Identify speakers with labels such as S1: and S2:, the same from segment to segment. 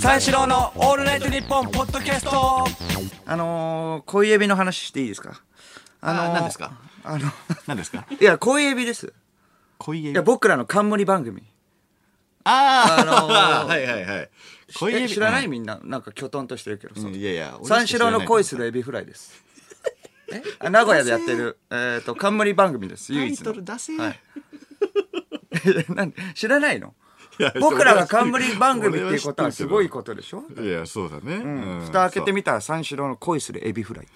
S1: 三四郎のオールナイトニッポンポッドキャスト
S2: あのー、恋エビの話していいですか？あのー
S3: あ何ですか？
S2: あの、
S3: 何ですか？
S2: いや、恋エビです。
S3: 恋エビ
S2: いや、僕らの冠番組。
S3: ああ、
S2: あのー
S3: はいはいはい。
S2: え知らない？
S3: み
S2: みんな、なんかきょとんとしてるけどさ。
S3: いやいや、
S2: 三四郎の恋す
S3: る。
S2: るエビフライです。え？あ名古屋でやってる、えっ、と、冠番組です。唯一の。
S3: タイトル出せ。
S2: はいなんで知らないの？僕らが冠番組っていうことはすごいことでしょ？
S3: いや、そうだね。うん
S2: 蓋開けてみたら三四郎の恋するエビフライって。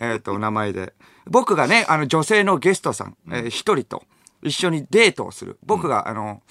S2: えっと、名前で。僕がね、あの女性のゲストさん、えー一人と一緒にデートをする。僕が、あの、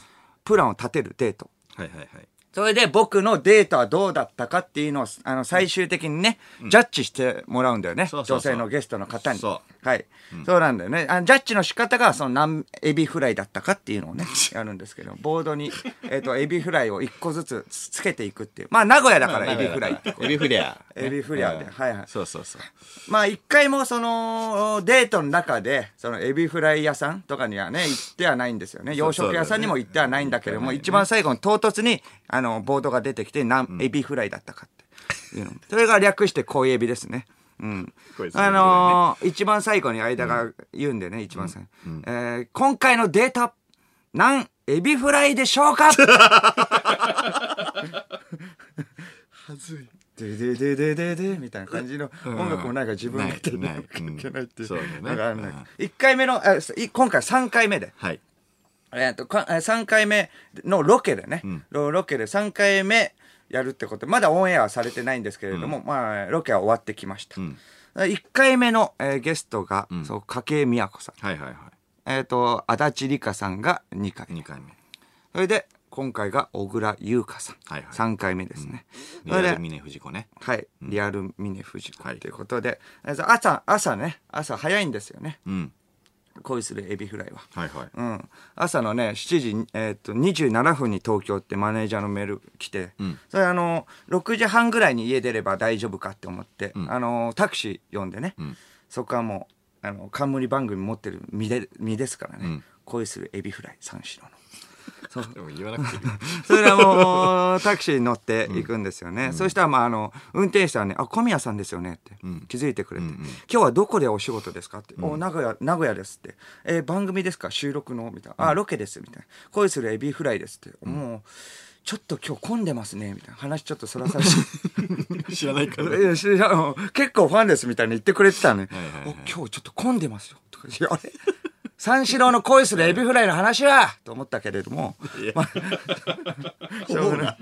S2: プランを立てるデート。
S3: はいはいはい。
S2: それで僕のデートはどうだったかっていうのを、あの、最終的にね、ジャッジしてもらうんだよね。女性のゲストの方に。
S3: そ
S2: はい、そうなんだよね。あのジャッジの仕方が、その何エビフライだったかっていうのをね、やるんですけど、ボードに、えっ、と、エビフライを一個ずつつけていくっていう。まあ、名古屋だからエビフライ。って。
S3: エビフレア。
S2: エビフレアで
S3: うん。
S2: はいはい。
S3: そうそうそう。
S2: まあ一回もそのデートの中でそのエビフライ屋さんとかにはね行ってはないんですよね。洋食屋さんにも行ってはないんだけども、一番最後に唐突にあのボードが出てきて何エビフライだったかっていうの。それが略して恋エビですねうん。あのー一番最後に間が言うんでね、一番最後、えー今回のデータ何エビフライでしょうか？
S3: はずい。
S2: ででででででみたいな感じの音楽もなんか自分でやってる
S3: ないない
S2: ないっていう。なんかあるん。だけど1回目の、今回3回目で、
S3: はい。
S2: えっと、かえー3回目のロケでね、ロロケで3回目やるってことで、まだオンエアはされてないんですけれども、まあ、ロケは終わってきました。1回目の、えーゲストが、そう、筧美和子さん。
S3: はいはいはい。
S2: えっ、と、足立梨花さんが2回。
S3: 2回目。
S2: それで、今回が小倉優香さん。
S3: はいはい
S2: 3回目ですね。それで
S3: リアル、峰藤子ね。
S2: はい、リアル峰藤子
S3: はい
S2: ということで、えー朝、朝ね、朝早いんですよね。
S3: うん。
S2: 恋するエビフライは。
S3: はいはい。
S2: うん、朝のね7時、えーっと27分に東京ってマネージャーのメール来て、それあの6時半ぐらいに家出れば大丈夫かって思って、あのタクシー呼んでね、そこはもうあの冠番組持ってる身で身ですからね、恋するエビフライ三四郎の。
S3: でも言わなくていい。
S2: それでもうタクシーに乗って行くんですよね、そしたらまああの運転手さんね「あ小宮さんですよね」って気づいてくれて「今日はどこでお仕事ですか?」って「お名古屋名古屋です」って「えー番組ですか収録の?」みたいな「あロケです」みたいな「恋するエビフライです」って、もうちょっと今日混んでますねみたいな。話ちょっとそらされて。
S3: 知らないから。
S2: いや知らん結構ファンですみたいに言ってくれてたのに、
S3: はいはい
S2: 今日ちょっと混んでますよ。とかあれ？三四郎の恋するエビフライの話はと思ったけれども、まあ しょうがない。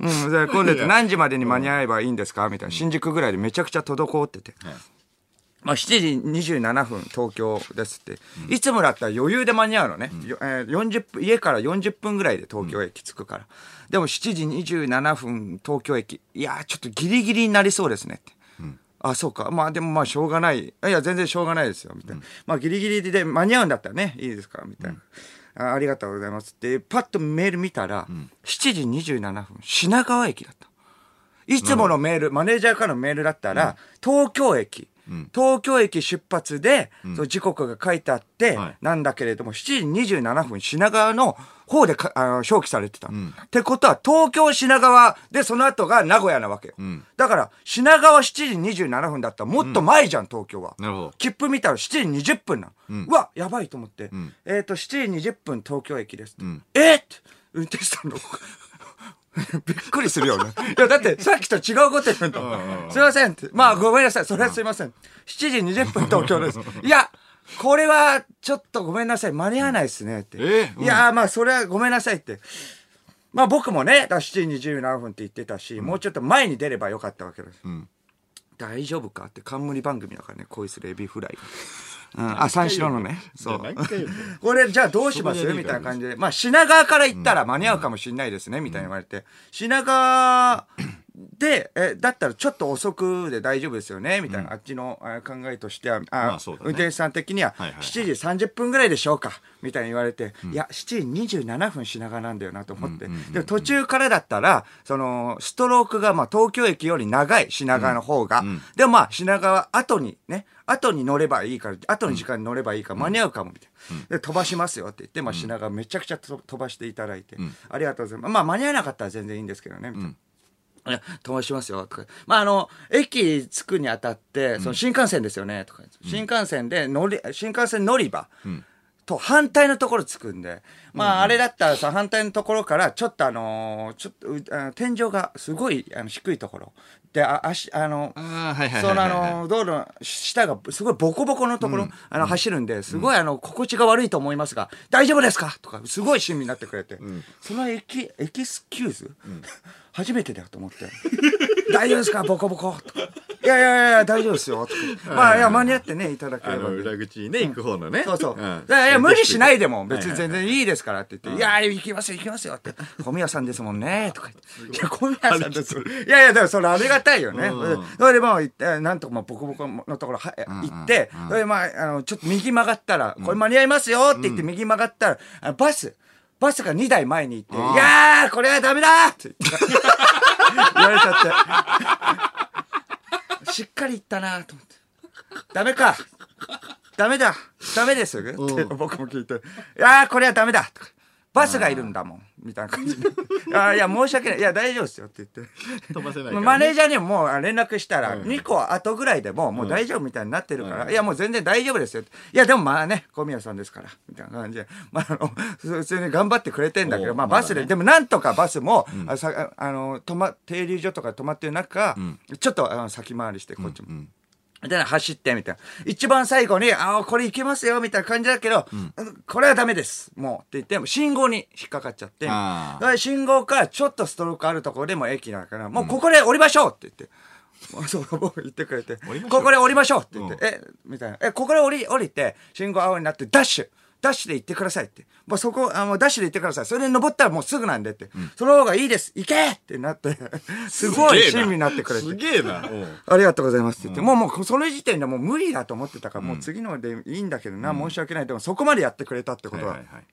S2: うん、それ混んでて何時までに間に合えばいいんですか？みたいな。新宿ぐらいでめちゃくちゃ滞ってて。まあ、7時27分東京ですって、いつもだったら余裕で間に合うのね、よえー40分家から40分ぐらいで東京駅着くから、でも7時27分東京駅。いやーちょっとギリギリになりそうですねって、あそうか。まあでもまあしょうがない。いや全然しょうがないですよみたいな、まあギリギリで間に合うんだったらねいいですからみたいな、あありがとうございますってパッとメール見たら、7時27分品川駅だった。いつものメール、マネージャーからのメールだったら、東京駅、東京駅出発で、その時刻が書いてあって、
S3: はい
S2: なんだけれども、7時27分、品川の方でかあの表記されてた、ってことは、東京品川で、その後が名古屋なわけよ。だから、品川7時27分だったら、もっと前じゃん、東京は。
S3: なるほど
S2: 切符見たら7時20分なの。うわ、やばいと思って。えっ、と、7時20分東京駅です。えっって運転手さんの。びっくりするよね。いや、だって、さっきと違うこと言うんだもん。すいませんって。まあ、ごめんなさい。それはすいません。7時20分東京です。いや、これは、ちょっとごめんなさい。間に合わないですね。って。
S3: え？うん
S2: いや、まあ、それはごめんなさいって。まあ、僕もね、だから7時27分って言ってたし、もうちょっと前に出ればよかったわけです。大丈夫かって冠番組だからね、恋するエビフライが。うん、あ、三四郎のね。そう。これじゃあどうしますみたいな感じで。まあ品川から行ったら間に合うかもしれないですね、みたいに言われて。品川で、え、だったらちょっと遅くで大丈夫ですよねみたいな、あっちのあ考えとしては、あ、
S3: まあね。
S2: 運転手さん的には、
S3: はいはいはい。
S2: 7時30分ぐらいでしょうかみたいに言われて、いや、7時27分品川なんだよなと思って。でも途中からだったら、その、ストロークが、まあ、東京駅より長い品川の方が、でもまあ、品川後にね、後に乗ればいいから、後の時間に乗ればいいから間に合うかもみたいな。で、飛ばしますよって言って、まあ、品川めちゃくちゃと飛ばしていただいて、ありがとうございます。まあ、間に合わなかったら全然いいんですけどね、みたいな。いや飛ばしますよ、とか。まあ、あの、駅着くにあたって、その新幹線ですよね、とか。新幹線で乗り、新幹線乗り場。と反対のところ着くんで、まあ、あれだったらさ、反対のところから、ちょっとあのーちょっと天井がすごいあの低いところ。で、あ、足、あの、そのあの、道路の下がすごいボコボコのところ、あの、走るんで、すごいあの、心地が悪いと思いますが、大丈夫ですか？とか、すごい親身になってくれて、そのエキ、エキスキューズ、初めてだよと思って、大丈夫ですか？ボコボコとか。いやいやいや、大丈夫ですよ。まあ、いや、間に合ってね、いただければね。
S3: 裏口にね、行く方のね。
S2: そうそう。
S3: ん
S2: だからいや、無理しないでも、別に全
S3: はい
S2: 然いいですからって言って、いや、行きますよ、行きますよって。小宮さんですもんね、とか言って。いや、小宮さんです。いやいや、でもそれありがたいよね。
S3: うん
S2: それでまあ、行って、なんとかまあ、ボコボコのところは行って、それでまあ、あの、ちょっと右曲がったら、これ間に合いますよって言って右曲がったら、バス、バスが2台前に行って、いやー、これはダメだ って言って言われちゃって。しっかり言ったなと思って。ダメか。ダメだ。ダメです。って僕も聞いて。いやー、これはダメだ。とかバスがいるんだもん。みたいな感じで。いやいや、申し訳ない。いや、大丈夫ですよ。って言って。
S3: 飛ばせないからね。
S2: マネージャーにももう連絡したら、2個後ぐらいでもうもう大丈夫みたいになってるから、いや、もう全然大丈夫ですよ。いや、でもまあね、小宮さんですから、みたいな感じで、まあ、あの、普通に頑張ってくれてんだけど、まあバスで、でもなんとかバスも、あさあの、止ま、停留所とか止まってる中、ちょっとあの先回りして、こっちも。みたいな走ってみたいな。一番最後に、ああ、これいけますよ、みたいな感じだけど、これはダメです。もう。って言って、もう信号に引っかかっちゃって、
S3: あー
S2: だから信号からちょっとストロークあるところでも駅だから、もうここで降りましょうって言って。も うそう、僕言ってくれて
S3: 降りましょう
S2: ここで降りましょうって言って、え、みたいな。え、ここで降り、降りて、信号青になって、ダッシュダッシュで行ってくださいって。もうそこ、あの、ダッシュで行ってください。それで登ったらもうすぐなんでって。その方がいいです。行けってなって、すごい親身になってくれて。
S3: すげえな。うん
S2: ありがとうございますって言って、もうもうその時点でもう無理だと思ってたから、もう次のでいいんだけどな、申し訳ない。でもそこまでやってくれたってことは、
S3: はいはいはい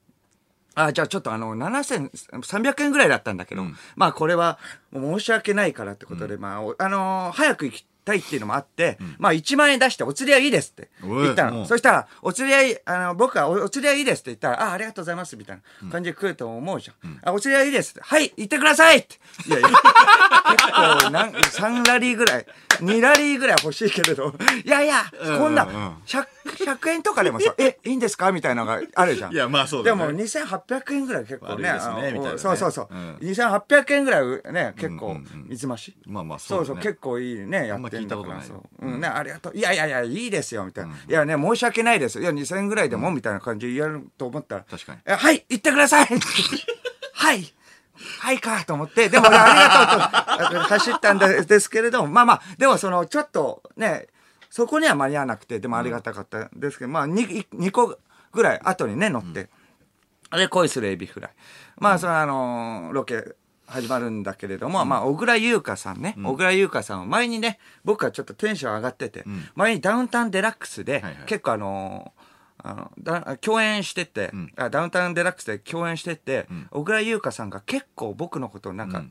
S2: あ、じゃあちょっとあの、7300円ぐらいだったんだけど、まあこれは申し訳ないからってことで、まあ、おあのー早く行きたいっていうのもあって、まあ1万円出してお釣りはいいですって言ったの。そしたら、お釣りはいい、あの、僕はおお釣りはいいですって言ったら、あ、ありがとうございますみたいな感じで来ると思うじゃん。あ、お釣りはいいですって。はい、行ってくださいって。いやいや、結構なん、3ラリーぐらい、2ラリーぐらい欲しいけれど、いやいや、こんな、100, 100円とかでもさ、え、いいんですか？みたいなのがあるじゃん。
S3: いやまあそうだね
S2: でも2800円ぐらい結構ね。
S3: ですねみたいなね
S2: そうそうそう。
S3: うん
S2: 2800円ぐらいね、結構、水増し？
S3: まあまあ
S2: そうそう、
S3: だね
S2: 結構いいね、やってんだから。
S3: 聞いた
S2: う。うんね、ありがとう。いやいやいや、いいですよ、みたいな。いやね、申し訳ないです。いや、2000円ぐらいでも、みたいな感じで言えると思ったら。
S3: 確かに
S2: えはい、行ってください はいはいかと思って、でもね、ありがとうと 走ったんでですけれども、まあまあ、でもその、ちょっとね、そこには間に合わなくて、でもありがたかったんですけど、まあ2、2個ぐらい後にね、乗って。で、恋するエビフライ。まあ、そのあのーロケ始まるんだけれども、まあ、小倉優香さんね、小倉優香さんは前にね、僕はちょっとテンション上がってて、前にダウンタウンデラックスで、
S3: はいはい。
S2: 結構あのーあのだ共演してて、あダウンタウンデラックスで共演してて、小倉優香さんが結構僕のことをなんか、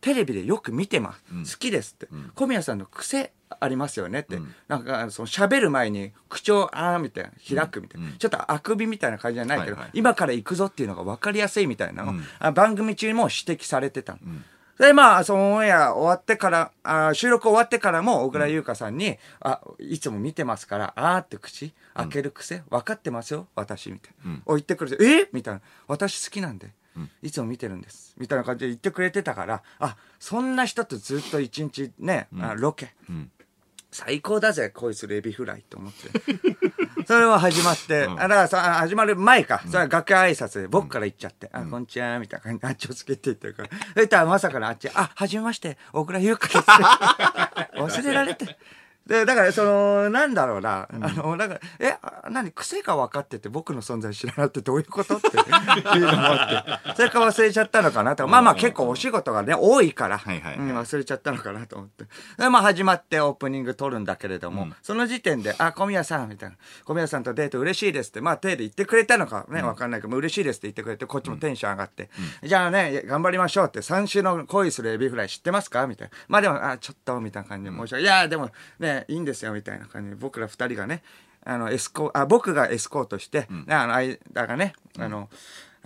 S2: テレビでよく見てます。好きですって。小宮さんの癖ありますよねって。なんか、その喋る前に口調、あーみたいな、開くみたいな。ちょっとあくびみたいな感じじゃないけど、
S3: はいはい
S2: 今から行くぞっていうのが分かりやすいみたいなのを、あ番組中にも指摘されてたの。で、まあ、そのオンエア終わってから、あ収録終わってからも、小倉優香さんに、あ、いつも見てますから、あーって口開ける癖、分かってますよ、私、みたいな。を言ってくれて、え？みたいな。私好きなんで。いつも見てるんです。みたいな感じで言ってくれてたから、あ、そんな人とずっと一日ね、あロケ。最高だぜ、恋するエビフライと思って。それは始まって、あだからさ、あ始まる前か、それは楽屋挨拶で僕から言っちゃって、あ、こんにちは、みたいな感じで、あっちをつけて言ってるから。そしたらまさかのあっち、あ、はじめまして、大倉優香です。忘れられて。で、だから、その、なんだろうな、あの、なんか、え、あ何、癖が分かってて僕の存在知らないってどういうことって。いうのもあって、それか忘れちゃったのかなと。まあまあ結構お仕事がね、多いから、
S3: はいはいはい。
S2: うん忘れちゃったのかなと思って。で、まあ始まってオープニング撮るんだけれども、その時点で、あ、小宮さん、みたいな。小宮さんとデート嬉しいですって、まあ手で言ってくれたのかね、わかんないけど、嬉しいですって言ってくれて、こっちもテンション上がって、じゃあね、頑張りましょうって、三種の恋するエビフライ知ってますかみたいな。まあでも、あ、ちょっと、みたいな感じで申し訳ない。いや、でもね、いいんですよ、みたいな感じ。で、僕ら二人がね、あの、エスコあ、僕がエスコートして、あの、間がね、あの、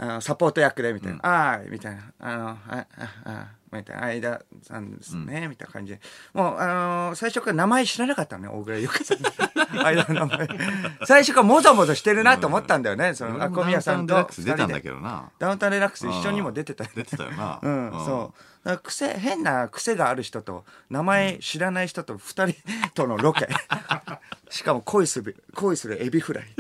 S2: あのサポート役で、みたいな、ああ、みたいな、あの、あ、あ、あ、みたいな、間さんですね、みたいな感じで。もう、あの最初から名前知らなかったのね、大倉優香さん。の。間の名前。最初からもぞもぞしてるなと思ったんだよね、その、あ小宮さんと
S3: ダウンタウンデラックス出たんだけどな。
S2: ダウンタウンデラックス一緒にも出てたよね。
S3: 出てたよな。
S2: うん、そう。癖、変な癖がある人と、名前知らない人と二人とのロケ。しかも恋する、恋するエビフライ。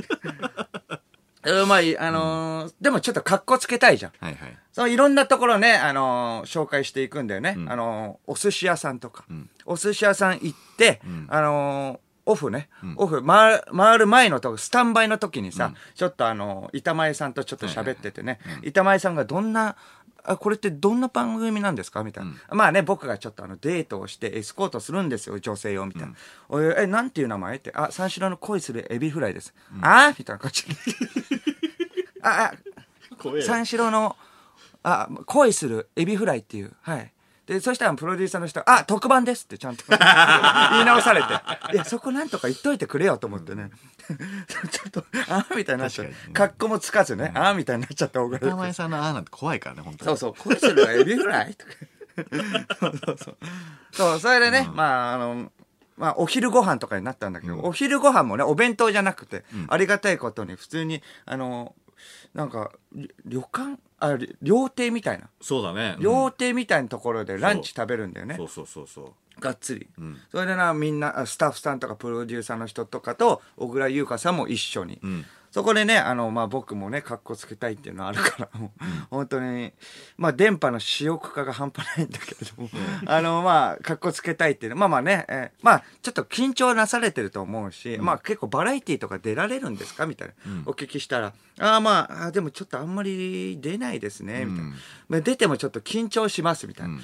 S2: うまい、あのーでもちょっと格好つけたいじゃん。
S3: はいはい。
S2: そのいろんなところね、あのー紹介していくんだよね。あのーお寿司屋さんとか。お寿司屋さん行って、あのーオフね、オフ回る、前のとこ、スタンバイの時にさ、ちょっとあのー板前さんとちょっと喋っててね、板前さんがどんな、あ、これってどんな番組なんですか？みたいな。まあね、僕がちょっとあのデートをしてエスコートするんですよ、女性を、みたいな。おいえ、なんていう名前って、あ、三四郎の恋するエビフライです。あみたいな感じで。あ、あ、
S3: 怖
S2: 三四郎の、あ、恋するエビフライっていう。はい。で、そしたらプロデューサーの人が、あ、特番ですってちゃんと言 い直されて。いや、そこなんとか言っといてくれよと思ってね。ちょっと、あみたいになっちゃう格好もつかずね、あみたいになっちゃった大倉
S3: 板前さんのあーなんて怖いからね、本当に。
S2: そうそう、恋するエビフライとか。そ うそうそう。そう、それでね、まあ、あの、まあ、お昼ご飯とかになったんだけど、お昼ご飯もね、お弁当じゃなくて、ありがたいことに、普通に、あの、なんか、り旅館あ、り料亭みたいな。
S3: そうだね。
S2: 料亭みたいなところでランチ食べるんだよね。
S3: そうそうそうそう。
S2: がっつり、それでなみんなあスタッフさんとかプロデューサーの人とかと小倉優香さんも一緒に、
S3: ん
S2: そこでねあの、まあ、僕もね格好つけたいっていうのはあるからもう、本当にまあ電波の私欲化が半端ないんだけれども、あのまあ格好つけたいっていうのまあまあね、えーまあちょっと緊張なされてると思うし、まあ結構バラエティーとか出られるんですか？みたいな、お聞きしたらああまあでもちょっとあんまり出ないですねみたいな、まあ出てもちょっと緊張しますみたいな。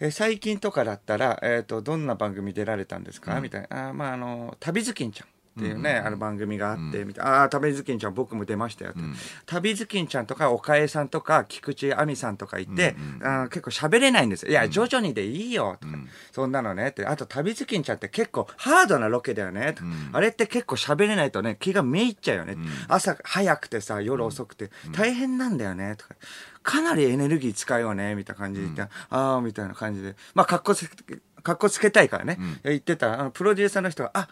S2: え最近とかだったら、えっ、と、どんな番組出られたんですか、みたいな。あーまあ、あの、旅ずきんちゃん。っていうね、あの番組があって、みたいな。ああ、旅ずきんちゃん僕も出ましたよって。旅ずきんちゃんとか、岡江さんとか、菊池亜美さんとかいて、あー結構喋れないんですよ。いや、徐々にでいいよ、とか、そんなのねって。あと、旅ずきんちゃんって結構ハードなロケだよね、とか。あれって結構喋れないとね、気がめいっちゃうよね。朝早くてさ、夜遅くて、大変なんだよね、とか。かなりエネルギー使うよね、みたいな感じで言って、ああ、みたいな感じで。まあ、格好つけ、格好つけたいからね。言ってた。ら、あのプロデューサーの人が、あ、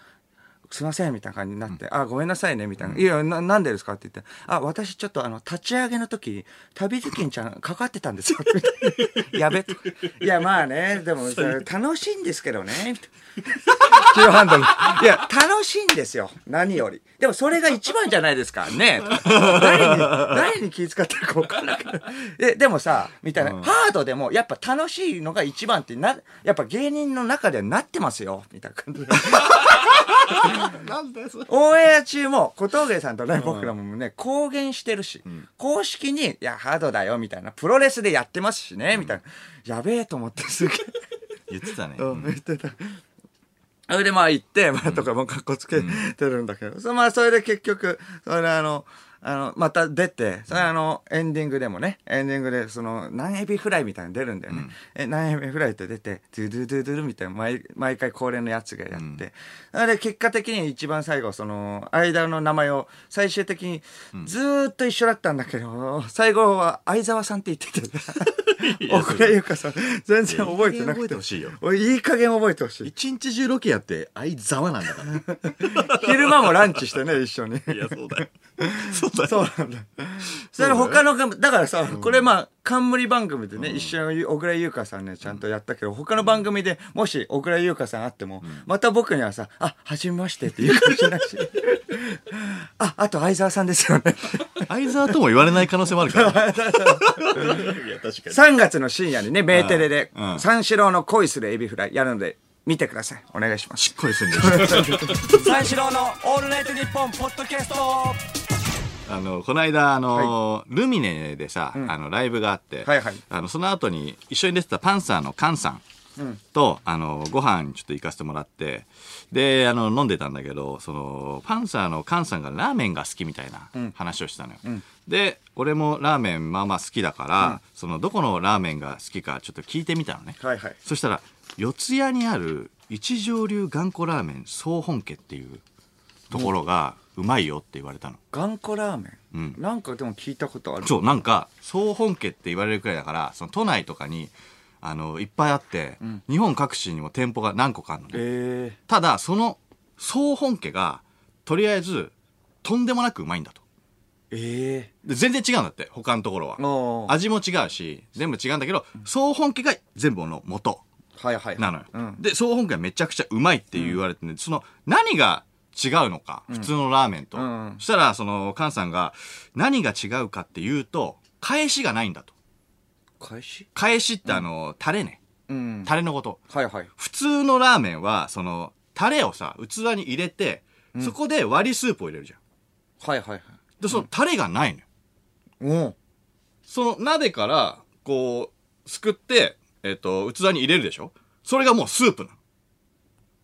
S2: すいません、みたいな感じになって、あ、ごめんなさいね、みたいな。いや、な、なんでですか？って言って、あ、私ちょっとあの、立ち上げの時、旅ずきんちゃんかかってたんですよ。やべ。いや、まあね、でも、楽しいんですけどね、みたいな。急ハンドル。いや、楽しいんですよ。何より。でもそれが一番じゃないですか。ね誰に、誰に気遣ってるか分かんないから。で、でもさ、みたいな、ハードでも、やっぱ楽しいのが一番ってな、やっぱ芸人の中ではなってますよ。みたいな感じで。
S3: なんだよ、それ？
S2: オンエア中も小峠さんとね、僕らもね、公言してるし、公式に、いや、ハードだよ、みたいな。プロレスでやってますしね、みたいな。やべえと思って、すげえ。
S3: 言ってたね。
S2: うん、言ってた。それでまあ行って、まあとかもかっこつけてるんだけど、そまあそれで結局、それあの、あの、また出て、それあの、エンディングでもね、エンディングで、その、何エビフライみたいなの出るんだよね。え、何エビフライって出て、ドゥドゥドゥドゥルみたいな、毎毎回恒例のやつがやって、それで結果的に一番最後、その、間の名前を最終的にずーっと一緒だったんだけど、最後は相沢さんって言ってて、小倉優香さん、全然覚えてなくて。
S3: 覚えてほしいよ。
S2: いい加減覚えてほしい。
S3: 一日中ロケやって、相沢なんだから。
S2: 昼間もランチしてね、一緒に。
S3: いや、そうだよ。そうだよ。
S2: そうなんだ。それ他のが、だからさ、これまあ、冠番組でね、一緒に小倉優香さんね、ちゃんとやったけど、他の番組でもし小倉優香さんあっても、また僕にはさ、あ、はじめましてって言うかもしれないし。あ、あと相沢さんですよね。
S3: 相沢とも言われない可能性もあるから。いや、確かに。
S2: 3月の深夜にね、メーテレで
S3: う、ん
S2: 三四郎の恋するエビフライやるので、見てくださいお願いします
S3: しっかりせんでした
S1: 三四郎のオールナイトニッポンポッドキャスト
S3: あのこの間あの、ルミネでさ、あのライブがあって、
S2: はいはい。
S3: あのその後に一緒に出てたパンサーのカンさんと、あのご飯ちょっと行かせてもらってであの飲んでたんだけどそのパンサーのカンさんがラーメンが好きみたいな話をしたのよ、で俺もラーメンまあまあ好きだから、そのどこのラーメンが好きかちょっと聞いてみたのね、
S2: はいはい。
S3: そしたら四谷にある一条流頑固ラーメン総本家っていうところがうまいよって言われたの、
S2: 頑固ラーメン、
S3: うん。
S2: なんかでも聞いたことある。
S3: そうなんか総本家って言われるくらいだからその都内とかにあのいっぱいあって、日本各地にも店舗が何個かあるのね、
S2: え。
S3: ただその総本家がとりあえずとんでもなくうまいんだと。
S2: ー、え。
S3: で全然違うんだって他のところは。味も違うし全部違うんだけど総本家が全部の元
S2: はいはい
S3: なのよ、
S2: うん。
S3: で総本家はめちゃくちゃうまいって言われてね、その何が違うのか？普通のラーメンと、
S2: うん。
S3: そしたらその菅さんが何が違うかっていうと返しがないんだと。
S2: 開始
S3: 返しってあの、タレね。
S2: うん。
S3: タレのこと。
S2: はいはい。
S3: 普通のラーメンはそのタレをさ器に入れて、そこで割りスープを入れるじゃん。
S2: はいはいはい。
S3: でそのタレがないのよ、その鍋からこうすくって、えっと器に入れるでしょ？それがもうスープなの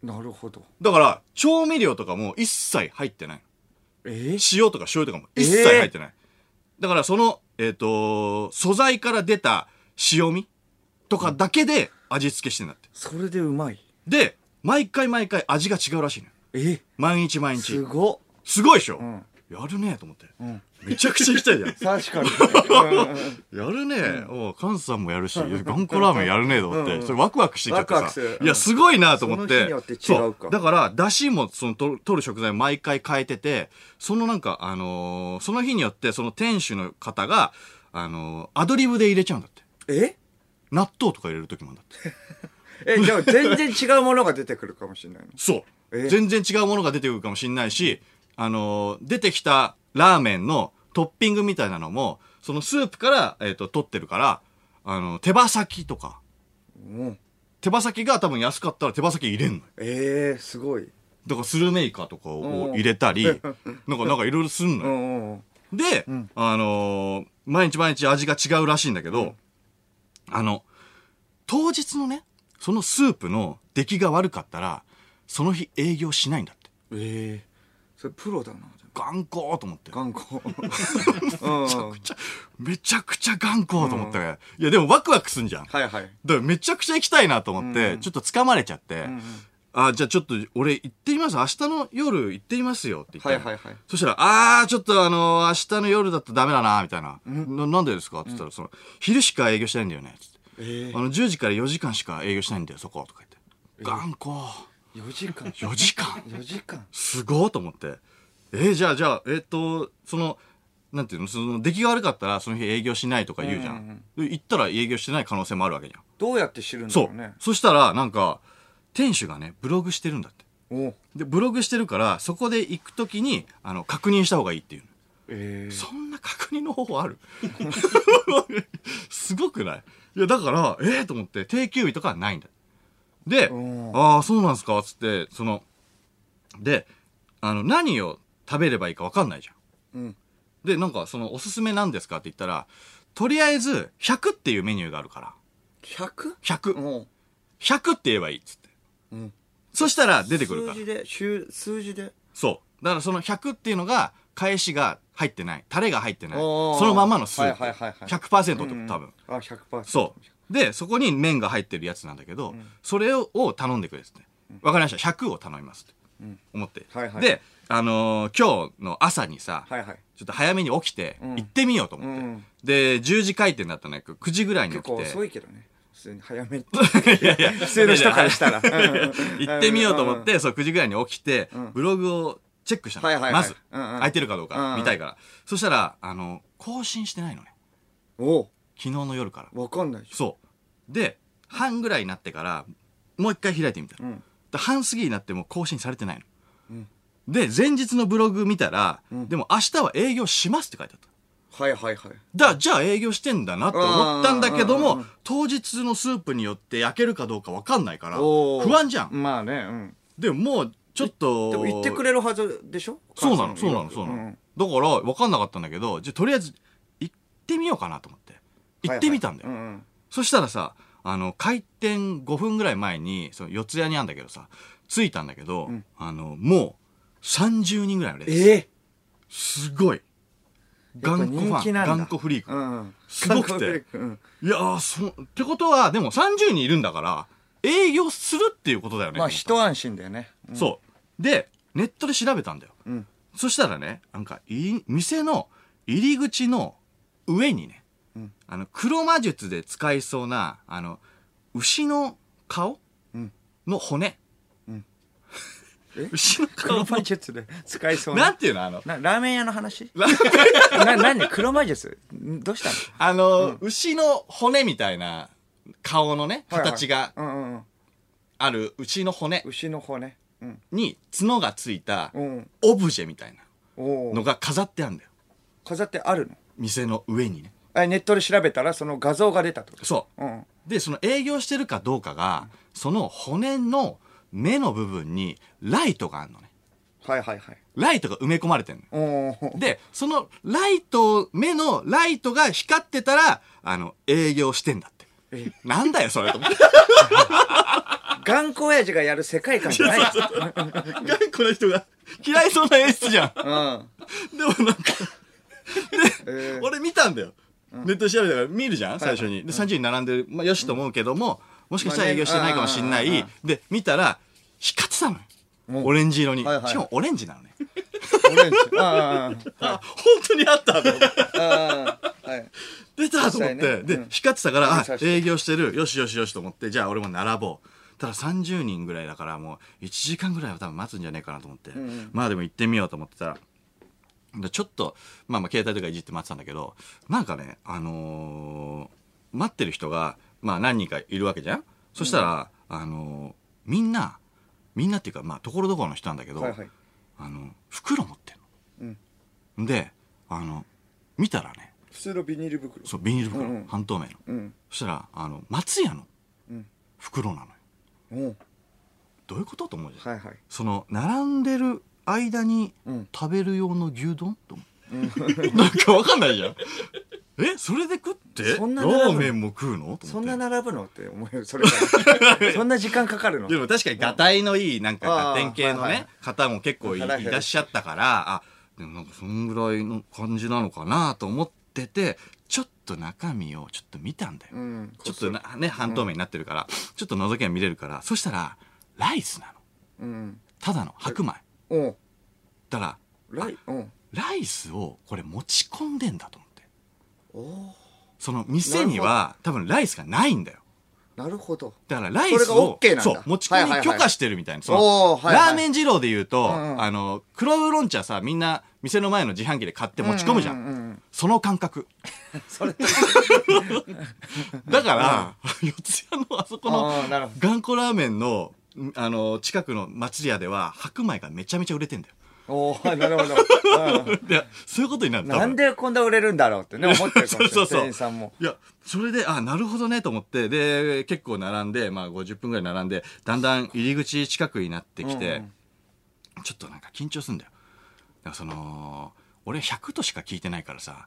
S2: なるほど。
S3: だから調味料とかも一切入ってない。
S2: え？ー、
S3: 塩とか醤油とかも一切入ってない、だからそのえっ、と素材から出た塩味とかだけで味付けしてんだって。
S2: それでうまい？
S3: で毎回毎回味が違うらしいのよ。
S2: え？
S3: 毎日毎日。
S2: すごっ。
S3: すごいでしょ、
S2: ん。
S3: やるねと思って、
S2: ん
S3: めちゃくちゃ行きたいじゃん。
S2: 確かに、う ん
S3: やるね、おう菅さんもやるし、頑固ラーメンやるねと思って、
S2: うんうん
S3: それワクワクしてきちゃってさ。
S2: ワクワクする。
S3: いや、すごいなと思って。
S2: その日によって違うか。
S3: そだから、だしも、その、と取る食材毎回変えてて、そのなんか、あのーその日によって、その店主の方が、あのーアドリブで入れちゃうんだって。
S2: え？
S3: 納豆とか入れる時もあるんだって。
S2: えでも全然違うものが出てくるかもしれないの？
S3: そう。
S2: え？
S3: 全然違うものが出てくるかもしれないし、あのー出てきたラーメンのトッピングみたいなのも、そのスープから、えっ、と、取ってるから、あの、手羽先とか、
S2: うん。
S3: 手羽先が多分安かったら手羽先入れんのよ。
S2: えー、すごい。
S3: だからスルメイカとか
S2: うん
S3: を入れたり、なんか、なんかいろいろすんの
S2: う
S3: よ。
S2: んうん。
S3: で、あのー毎日毎日味が違うらしいんだけど、あの、当日のね、そのスープの出来が悪かったら、その日営業しないんだって。
S2: ええそれプロだな
S3: 頑固と思って。
S2: 頑固 うん
S3: めちゃくちゃ、めちゃくちゃ頑固と思って。いや、でもワクワクすんじゃん。だか
S2: はいはい
S3: らめちゃくちゃ行きたいなと思って、ちょっと掴まれちゃって、あ、じゃあちょっと俺行ってみます。明日の夜行ってみますよって言って。
S2: はいはいはい
S3: そしたら、あー、ちょっとあの明日の夜だとダメだな、みたいな。ななんでですか？って言ったら、その、昼しか営業してないんだよね。
S2: え
S3: あの、10時から4時間しか営業しないんだよ、そこ。とか言って。頑固。
S2: え4時間
S3: 4時間
S2: 4時間
S3: すごーと思って。えーじゃあ、じゃあ、えっ、と、その、なんていうの、その、出来が悪かったら、その日営業しないとか言うじゃん。で行ったら営業してない可能性もあるわけじゃん。
S2: どうやって知るんだ
S3: そう。
S2: ろうね
S3: そしたら、なんか、店主がね、ブログしてるんだって。
S2: お
S3: で、ブログしてるから、そこで行くときに、あの、確認した方がいいっていうの。
S2: ええ
S3: そんな確認の方法ある？すごくない？いや、だから、ええと思って、定休日とかはないんだ。で
S2: うん、
S3: ああ、そうなんすか？つって、その、で、あの、何を食べればいいか分かんないじゃん。
S2: うん
S3: で、なんか、その、おすすめなんですかって言ったら、とりあえず、100っていうメニューがあるから、
S2: 100?
S3: 100。
S2: も
S3: 100って言えばいいっつって。
S2: うん
S3: そしたら
S2: う
S3: 出てくるから
S2: 数。字で数数字で
S3: そう。だからその100っていうのが、返しが入ってない。タレが入ってない。そのまんまのスープ。
S2: はいはいはいはい
S3: 100%と
S2: うん
S3: 多分。
S2: あ100%
S3: そう。で、そこに麺が入ってるやつなんだけど、それをを頼んでくれっつって。わかりました。100を頼みますって。思って。
S2: はいはい
S3: で、あのー今日の朝にさ、
S2: はいはい
S3: ちょっと早めに起きて、
S2: ん
S3: 行ってみようと思って。
S2: うん
S3: で、10時開店だったのよ。9時ぐらいに起
S2: 結構
S3: きて。
S2: 遅いけどね普通に早めに
S3: いやいや、
S2: 普通の人からしたら
S3: 行ってみようと思って、そう、9時ぐらいに起きて、ブログをチェックしたの。
S2: はいはいはい
S3: まず、
S2: うんうん
S3: 空いてるかどう
S2: うん
S3: か、
S2: うん
S3: 見たいから。そしたら、あの、更新してないのね。
S2: お
S3: 昨日の夜から。
S2: わかんないじ
S3: そう。で、半ぐらいになってから、もう一回開いてみたの。
S2: うん
S3: で半過ぎになっても更新されてないの。
S2: うん
S3: で、前日のブログ見たら、
S2: ん
S3: でも明日は営業しますって書いてあった。
S2: はいはいはい。
S3: だ、じゃあ営業してんだなって思ったんだけども、当日のスープによって焼けるかどうかわかんないから、不安じゃん。
S2: まあね、うん。
S3: でももう、ちょっと。
S2: でも言ってくれるはずでしょ？
S3: そうなの、そうなの、そうなの。だから、わかんなかったんだけど、じゃあとりあえず、行ってみようかなと思って。行ってみたんだよ。そしたらさ、あの、開店5分ぐらい前に、その四谷にあんだけどさ、着いたんだけど、あの、もう、30人ぐらいの列。
S2: ええ
S3: すごい。
S2: やっぱ
S3: 頑固ファン、
S2: 人気なんだ
S3: 頑固フリーク。
S2: うん。
S3: すごくて
S2: うん。
S3: いやー、そ、ってことは、でも30人いるんだから、営業するっていうことだよね。
S2: まあ一安心だよね。うん
S3: そう。で、ネットで調べたんだよ。
S2: うん。
S3: そしたらね、なんか、い店の入り口の上にね、
S2: うん
S3: あの、黒魔術で使いそうな、あの、牛の顔、
S2: うん
S3: の骨？
S2: うん え？
S3: 牛の顔？
S2: 黒
S3: の
S2: 魔術で使いそうな？
S3: なんていうの？あの、
S2: なラーメン屋の話？何？黒魔術？んどうしたの？
S3: あの、牛の骨みたいな顔のね、形が。ある牛の骨
S2: 牛の骨。うん。
S3: に角がついた
S2: うん。
S3: オブジェみたいなの。が飾ってあるんだよ。
S2: 飾ってあるの？
S3: 店の上にね。
S2: あネットで調べたらその画像が出たと
S3: そう。
S2: うん。
S3: で、その営業してるかどうかが、その骨の目の部分にライトがあるのね。
S2: はいはいはい。
S3: ライトが埋め込まれてるの。で、そのライト、目のライトが光ってたら、あの、営業してんだって。
S2: え
S3: なんだよ、それと思って。
S2: 頑固親父がやる世界観じゃない。
S3: 頑固な人が嫌いそうな演出じゃん。
S2: うん。
S3: でもなんか、
S2: えー
S3: 俺見たんだよ。ネットで調べたから見るじゃん最初に。で、30人並んでる。まあ、よしと思うけども、もしかしたら営業してないかもしんない。で、見たら、光ってたのよ。
S2: うん
S3: オレンジ色に。しかもオレンジなのね。
S2: オレンジ。あ
S3: 本当にあったと思って。出たと思って。で
S2: うん、
S3: 光ってたから、あ営業してる。よしよしよしと思って、じゃあ俺も並ぼう。ただ30人ぐらいだからもう1時間ぐらいは多分待つんじゃねえかなと思って。まあでも行ってみようと思ってたら、でちょっと、まあまあ携帯とかいじって待ってたんだけど、なんかね、あのー待ってる人が、まあ何人かいるわけじゃん？そしたら、あのーみんな、みんなっていうか、まあ、ところどころの人なんだけど、
S2: はいはい。
S3: あの、袋持ってん
S2: うん。
S3: の。で、あの、見たらね、
S2: 普通のビニール袋。
S3: そう、ビニール袋、
S2: うんうん
S3: 半透明の。
S2: うん。
S3: そしたら、あの、松屋の
S2: うん
S3: 袋なのよ。
S2: お
S3: どういうこと？と思うじゃん。
S2: はいはい。
S3: その、並んでる間に
S2: うん
S3: 食べる用の牛丼？う。なんかわかんないじゃん。え？それで食って？
S2: そんな
S3: ラーメンも食うの？
S2: そんな並ぶの？って思うよ。それ。そんな時間かかるの？
S3: でも確かにガタイのいい、なんか
S2: あー
S3: ガテン系の
S2: はいはい
S3: ね、方も結構いらっしゃったから、あ、でもなんかそんぐらいの感じなのかなと思ってて、ちょっと中身をちょっと見たんだよ。
S2: うん。
S3: ちょっとなね、半透明になってるから、ちょっと覗きが見れるから、そしたら、ライスなの。
S2: うん。
S3: ただの白米。
S2: おう
S3: だから、
S2: ライ、うん。
S3: ライスをこれ持ち込んでんだと思って。
S2: お
S3: その店には多分ライスがないんだよ。
S2: なるほど。
S3: だからライス
S2: それが
S3: を
S2: OK なんだ
S3: そう持ち込み許可してるみたいな。そ
S2: お
S3: の
S2: ーはいはい
S3: ラーメン二郎で言うと、
S2: うんうん
S3: あの、黒ウーロン茶さ、みんな店の前の自販機で買って持ち込むじゃん。
S2: うううん
S3: その感覚。
S2: それ、
S3: だから、四谷のあそこの
S2: ああ、なるほ
S3: 頑固ラーメンの、んあの、近くの祭り屋では白米がめちゃめちゃ売れてんだよ。
S2: ど。おおなるほど。う ん
S3: で、そういうことになる
S2: なんでこんな売れるんだろうってね、思ってるかもしれない。
S3: そうそうそう
S2: 店員さんも。
S3: いや、それで、あ、なるほどね、と思って、で、結構並んで、まあ50分ぐらい並んで、だんだん入り口近くになってきて、
S2: うん
S3: ちょっとなんか緊張すんだよ。だからその、俺100としか聞いてないからさ、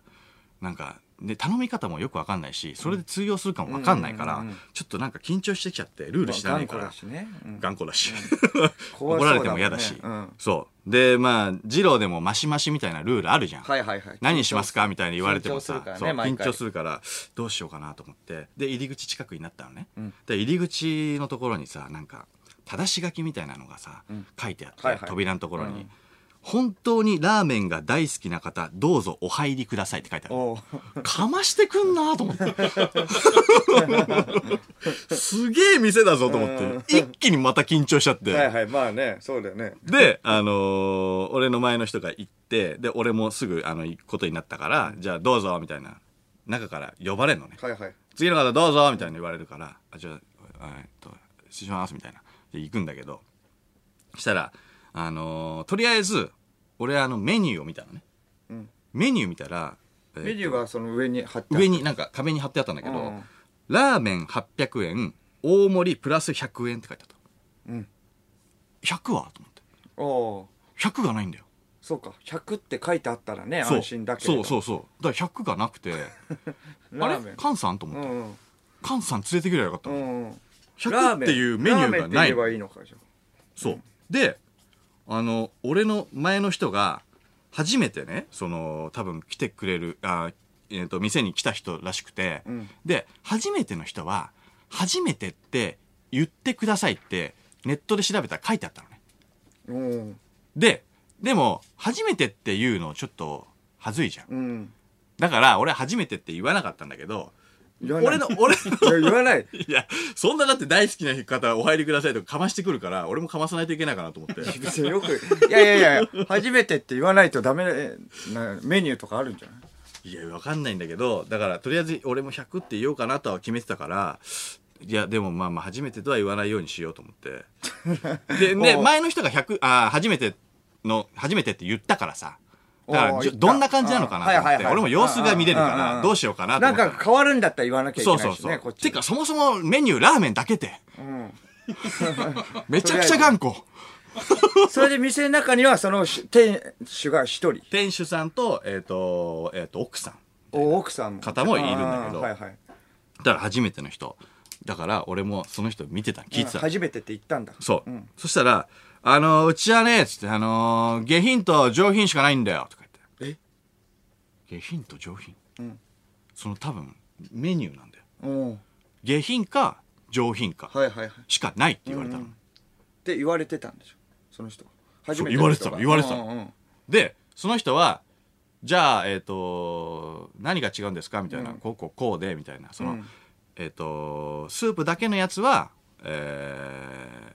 S3: なんか、で、頼み方もよくわかんないし、それで通用するかもわかんないから、ちょっとなんか緊張してきちゃって、ルール知らないから。
S2: 頑固だ。し
S3: 怒られても嫌だし。
S2: うん。
S3: そう。で、まあ、二郎でもマシマシみたいなルールあるじゃん。
S2: はいはいはい。
S3: 何にしますかみたいに言われてもさ。
S2: 緊張するから
S3: どうしようかなと思って。で入り口近くになったのね、
S2: ん。
S3: で入り口のところにさなんか正し書きみたいなのがさ、書いてあって、扉のところに、
S2: うん
S3: 本当にラーメンが大好きな方どうぞお入りくださいって書いてあるかましてくんなと思って すげえ店だぞと思って一気にまた緊張しちゃって、
S2: はいはい、まあね、そうだよね。
S3: で、あのー俺の前の人が行って、で、俺もすぐ、あの、行くことになったから、じゃあどうぞ、みたいな、中から呼ばれんのね。
S2: はいはい。
S3: 次の方どうぞ、みたいな言われるから、あ、じゃあ、えっと、失礼します、みたいな。で、行くんだけど、したら、あのーとりあえず、俺あの、メニューを見たのね。
S2: うん。
S3: メニュー見たら、えーと
S2: メニューがその上に貼って
S3: 上になんか壁に貼ってあったんだけど、
S2: うん。
S3: ラーメン800円大盛りプラス100円って書いてあった、
S2: うん。
S3: 100は？と思って。
S2: おお
S3: 100がないんだよ。
S2: そうか。100って書いてあったらね安心だけれど。
S3: そうそうそう。だから100がなくて。あれ？
S2: ラーメン。
S3: 菅さん？と思って、
S2: うん
S3: 菅さん連れてくればよかったの、
S2: うんうん。
S3: 100っていうメニューがない。
S2: ラーメンって言えばいいのかじゃ
S3: そう。であの俺の前の人が初めてねその多分来てくれるあ、えー、と店に来た人らしくて、
S2: うん。
S3: で初めての人は「初めてって言ってください」ってネットで調べたら書いてあったのね。
S2: うん
S3: ででも初めてっていうのちょっと恥ずいじゃん。
S2: うん。
S3: だから俺初めてって言わなかったんだけど俺の俺の。
S2: 言わない。
S3: いやそんなだって大好きな方お入りくださいとかかましてくるから俺もかまさないといけないかなと思って。
S2: 別によくいやいやいや初めてって言わないとダメなメニューとかあるんじゃない？
S3: いや、わかんないんだけど、だから、とりあえず俺も100って言おうかなとは決めてたから、いや、でもまあまあ、初めてとは言わないようにしようと思って。で、で、前の人が100、あー初めての、初めてって言ったからさ。だからどんな感じなのかなと思って、俺も様子が見れるから、どうしようかなと
S2: なん
S3: 思ったの
S2: か変わるんだったら言わなきゃいけ
S3: そ
S2: ないしね
S3: うそうそう。
S2: こっち
S3: てか、そもそもメニューラーメンだけで、
S2: うん
S3: めちゃくちゃ頑固。
S2: それで店の中にはそのし店主が一人
S3: 店主さんと、えっ、と、えっ、と、奥さん。
S2: お奥さんも
S3: 方もいるんだけど
S2: あーはいはい
S3: だから初めての人。だから、俺もその人見てた、聞いてた
S2: うん。初めてって言ったんだ
S3: そう。
S2: ん
S3: そしたら、あの、うちはね、つって、あのー下品と上品しかないんだよ、とか言って。下品と上品、
S2: ん。
S3: その多分、メニューなんだよ。
S2: う。ん
S3: 下品か上品か
S2: はいはいはい。っ
S3: しかないって言われたの。
S2: て言われてたんでしょ？その人は。初
S3: そう言われてたの。言われてたの。
S2: うんうん。
S3: で、その人は、じゃあ、えっ、と、何が違うんですかみたいな、こうこうこうで、みたいな。その、
S2: うん。
S3: えっ、と、スープだけのやつは、えー、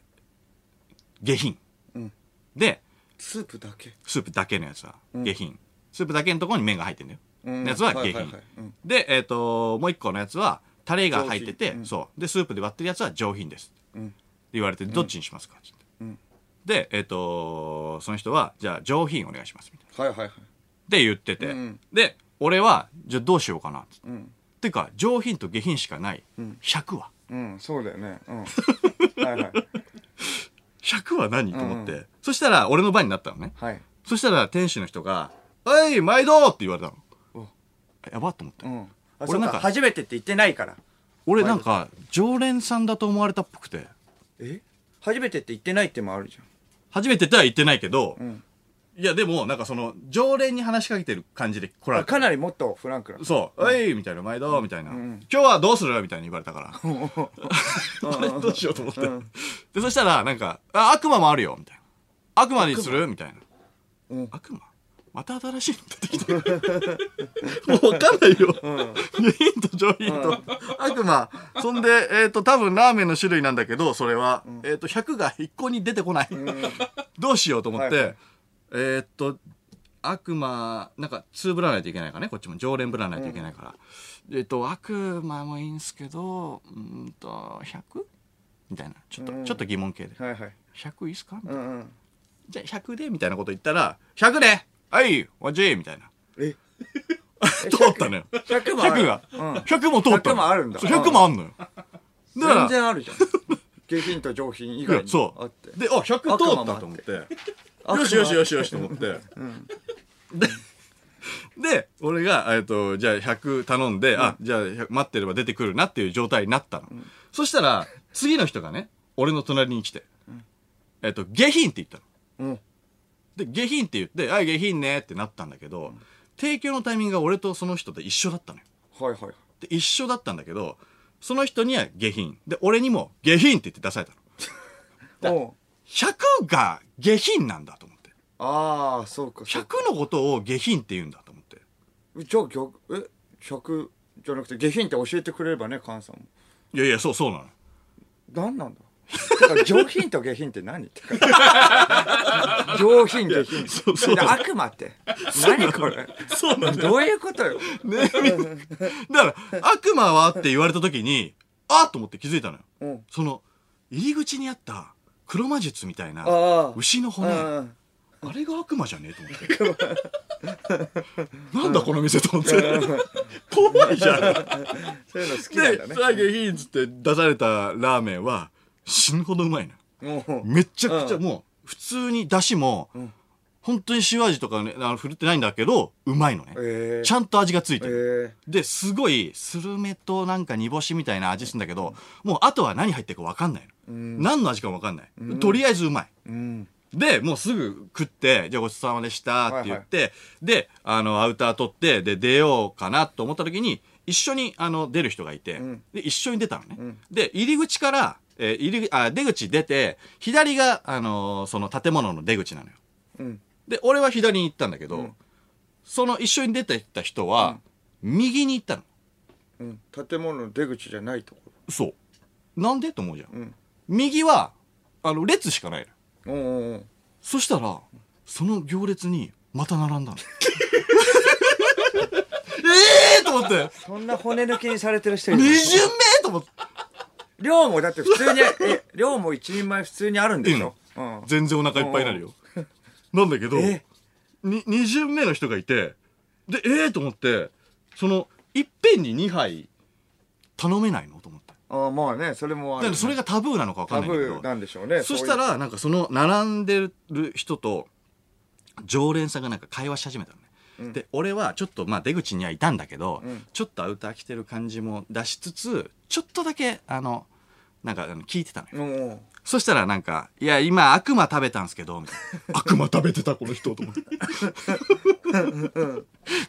S3: 下品。
S2: うん。
S3: で、
S2: スープだけ。
S3: スープだけのやつは
S2: ん。
S3: 下品、スープだけのところに麺が入ってんだよ、
S2: うん。
S3: やつは下品、
S2: はいはいはい。うん。
S3: でえっ、ともう一個のやつはタレが入ってて、
S2: うん。
S3: そう。でスープで割ってるやつは上品です。って
S2: うん。
S3: 言われてどっちにしますかって。言って、
S2: うん。
S3: でえっ、とその人はじゃあ上品お願いしますみたいな。
S2: はいはいはい。
S3: で言ってて、
S2: うん
S3: で俺はじゃあどうしようかなって、
S2: うん。
S3: ていうか上品と下品しかない。
S2: ん。
S3: 100は。
S2: うんそうだよね。うん。はいはい
S3: 100は何？と思って、
S2: うん
S3: そしたら俺の番になったのね。
S2: はい。
S3: そしたら店主の人が「おい毎度!」って言われたの。
S2: お
S3: やばっと思って、
S2: うん。
S3: 俺なんか
S2: か。初めてって言ってないから。
S3: 俺なんか常連さんだと思われたっぽくて。
S2: え？初めてって言ってないってもあるじ
S3: 初めてとは言ってないけど、
S2: ゃんうん
S3: いやでもなんかその常連に話しかけてる感じで来られた。
S2: あかなりもっとフランクな。
S3: そう「おい!」みたいな「毎度!」みたいな、
S2: ん。
S3: 今日はどうする?」みたいに言われたから。あれどうしようと思って、
S2: うん。
S3: でそしたらなんか「あ悪魔もあるよ」みたいな「悪魔にする?」みたいな「
S2: うん。
S3: 悪魔？また新しいの出てきた もう分かんないよ、下品と上品と、悪魔。そんでえっ、と多分ラーメンの種類なんだけどそれは、えっ、と100が一向に出てこない、どうしようと思って、
S2: はいはい
S3: えーっと悪魔なんか2ぶらないといけないからねこっちも。常連ぶらないといけないから、えっと悪魔もいいんすけどうーんと 100? みたいな。ちょっと、
S2: うん。
S3: ちょっと疑問系で。
S2: はいはい。
S3: 100いいっすか？みたいな。
S2: うんうん。
S3: じゃあ100でみたいなこと言ったら100ではいわじみたいな。
S2: え？
S3: 通ったのよ。
S2: 100もある。
S3: 100が、
S2: うん。
S3: 100も通ったの
S2: 100もあるんだ。
S3: そう100もあんのよ。だから
S2: 全然あるじゃん下品と上品以
S3: い
S2: 外にあって。
S3: うであ100通ったと思って。よしよしよしよしと思って、でで俺が、えっとじゃあ100頼んで、あじゃあ100待ってれば出てくるなっていう状態になったの、そしたら次の人がね俺の隣に来て、えっと下品って言ったの。
S2: うん。
S3: で下品って言って「あ下品ね」ってなったんだけど、提供のタイミングが俺とその人で一緒だったのよ。
S2: はいはい。
S3: で一緒だったんだけどその人には下品。で俺にも下品って言って出されたの。
S2: おう。
S3: 100が下品なんだと思って。
S2: ああそうか。そうか
S3: 100のことを下品って言うんだと思って。
S2: じゃあ逆え？100じゃなくて下品って教えてくれればね菅さんも。
S3: いやいやそうそうなの。
S2: 何なんだ？上品と下品って何？って上品下品。
S3: そうそう。
S2: で悪魔って。何これ？
S3: そうなんだ。よ
S2: どういうことよ？
S3: ねだから悪魔はって言われた時にあっと思って気づいたのよ。
S2: うん。
S3: その入り口にあった黒魔術みたいな牛の骨。
S2: うん
S3: あれが悪魔じゃねえと思って。なんだこの店と思って。怖いじゃん。
S2: そういうの好きなん
S3: で
S2: だね
S3: 下品っつって出されたラーメンは死ぬほどうまいのよ
S2: もう。
S3: めちゃくちゃもう普通に出汁も本当に塩味とかねあの振るってないんだけどうまいのね、
S2: え。ー
S3: ちゃんと味がついて
S2: え
S3: る、
S2: ー
S3: ですごいスルメとなんか煮干しみたいな味するんだけどもうあとは何入ってるか分かんないの、何の味かも分かんない、とりあえずうまい。
S2: うん。
S3: で、もうすぐ食って、じゃあごちそうさまでしたって言って、で、あの、アウター取って、で、出ようかなと思った時に、一緒に、あの、出る人がいて、
S2: ん。
S3: で、一緒に出たのね。で、入り口から、えー入り、あ、出口出て、左が、あのーその建物の出口なのよ。
S2: うん
S3: で、俺は左に行ったんだけど、
S2: ん
S3: その一緒に出てった人は、右に行ったの。
S2: うん建物の出口じゃないとこ
S3: そう。なんでと思うじゃん。
S2: ん右
S3: 右は、あの、列しかないの。
S2: ろう
S3: そしたら、その行列にまた並んだの。ええと思って、
S2: そんな骨抜きにされてる人いる
S3: 20
S2: の
S3: 名と思って、
S2: 量もだって普通にえ量も一人前普通にあるんでしょ？うん。
S3: 全然お腹いっぱいになるよ。なんだけど、
S2: え？
S3: に20名の人がいて、で、ええと思って、その、いっぺんに2杯頼めないの？と思って。
S2: ああまあねそれもある
S3: だからそれがタブーなのかわか
S2: タ
S3: んないけど。
S2: ブー。なんでしょうね
S3: そしたら、なんかその、並んでる人と、常連さんがなんか会話し始めたの。ね。で、俺はちょっと、まあ出口にはいたんだけど、
S2: ん。
S3: ちょっとアウター着てる感じも出しつつ、ちょっとだけ、あの、なんか聞いてたのよ。
S2: そ
S3: したらなんか、いや、今悪魔食べたんすけど、みたいな。悪魔食べてた、この人、と思って。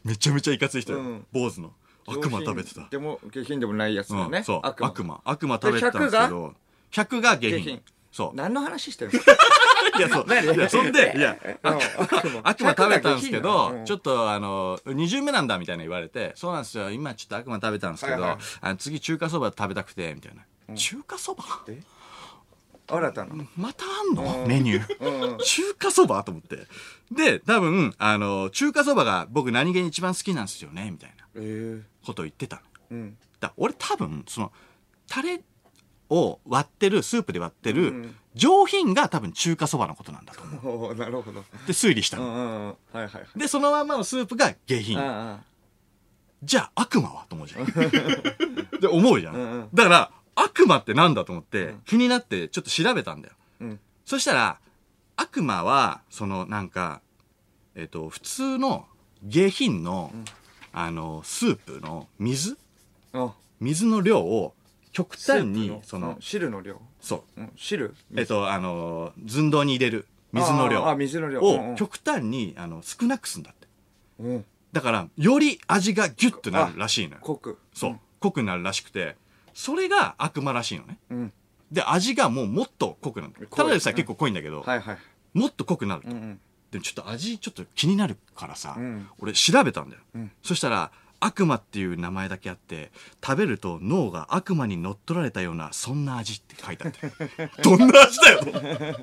S3: めちゃめちゃいかつい人よ、
S2: うん。
S3: 坊主の。悪魔食べてた。
S2: でも下品でもないやつだよね。
S3: うんそう。
S2: 悪魔。
S3: 悪魔。食べてたんですけど。100が下品。
S2: 下品。
S3: そう。
S2: 何の話してるの？
S3: いやそう。
S2: 何
S3: いやそんでいや
S2: うん。
S3: 悪魔食べたんですけ
S2: 100が下品な
S3: どちょっとあの2巡目なんだみたいな言われてそうなんですよ今ちょっと悪魔食べたんですけど、次中華そば食べたくてみたいな、中華そば？
S2: 新たな？
S3: またあんの、
S2: うん。
S3: メニュー、中華そばと思って。で多分あの中華そばが僕何気に一番好きなんですよねみたいな
S2: え
S3: ことを言ってたの。
S2: えうん。
S3: だ俺多分そのタレを割ってるスープで割ってる
S2: うん
S3: 上品が多分中華そばのことなんだと思う。
S2: なるほど。
S3: で推理したの、でそのまんまのスープが下品。
S2: あ
S3: じゃあ悪魔は？と思うじゃん。で思うじゃん、だから悪魔ってなんだと思って気になってちょっと調べたんだよ。そしたら悪魔はそのなんかえっ、と普通の下品の、あのスープの水？
S2: あ。
S3: 水の量を極端にその
S2: うん。汁の量。
S3: そう。
S2: うん。汁？
S3: えっと、あの、寸胴に入れる水の量。を極端にあの少なくすんだって。
S2: うん。
S3: だから、より味がギュッとなるらしいのよ。
S2: 濃く。
S3: そう。濃くなるらしくて、それが悪魔らしいのね。
S2: うん。
S3: で、味がもうもっと濃くなる。ただでさえ結構濃いんだけど、
S2: はいはい。
S3: もっと濃くなると。
S2: うんうん。
S3: でもちょっと味ちょっと気になるからさ、
S2: うん。
S3: 俺調べたんだよ。
S2: うん。
S3: そしたら、悪魔っていう名前だけあって、食べると脳が悪魔に乗っ取られたような、そんな味って書いてあって。どんな味だよ！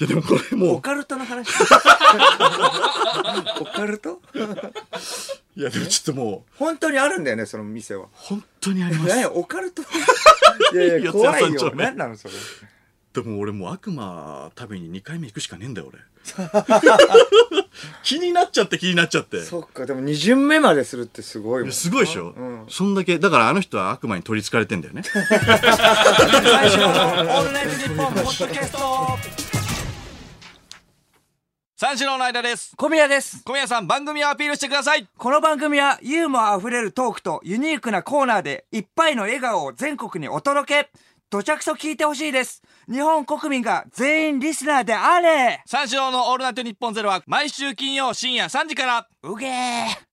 S3: いやでもこれも
S2: オカルトの話？オカルト？
S3: う、いやでもちょっともう、
S2: 本当にあるんだよねその店は。
S3: 本当にあります。
S2: 何やオカルト？いやいや怖いよ。何なのそれ？
S3: でも俺もう悪魔食べに2回目行くしかねえんだよ俺。気になっちゃって気になっちゃって。
S2: そっかでも2巡目までするってすごいもん
S3: すごいでしょ、
S2: うん。
S3: そんだけ、だからあの人は悪魔に取り憑かれてんだよね。
S1: 最初のオールナイトニッポンポッドキャスト。三四郎の間です。
S2: 小宮です。
S1: 小宮さん番組をアピールしてください。
S2: この番組はユーモアあふれるトークとユニークなコーナーでいっぱいの笑顔を全国にお届けどちゃくそ聞いてほしいです。日本国民が全員リスナーであれ。
S1: 三四郎のオールナイトニッポンゼロは毎週金曜深夜3時から。
S2: うげー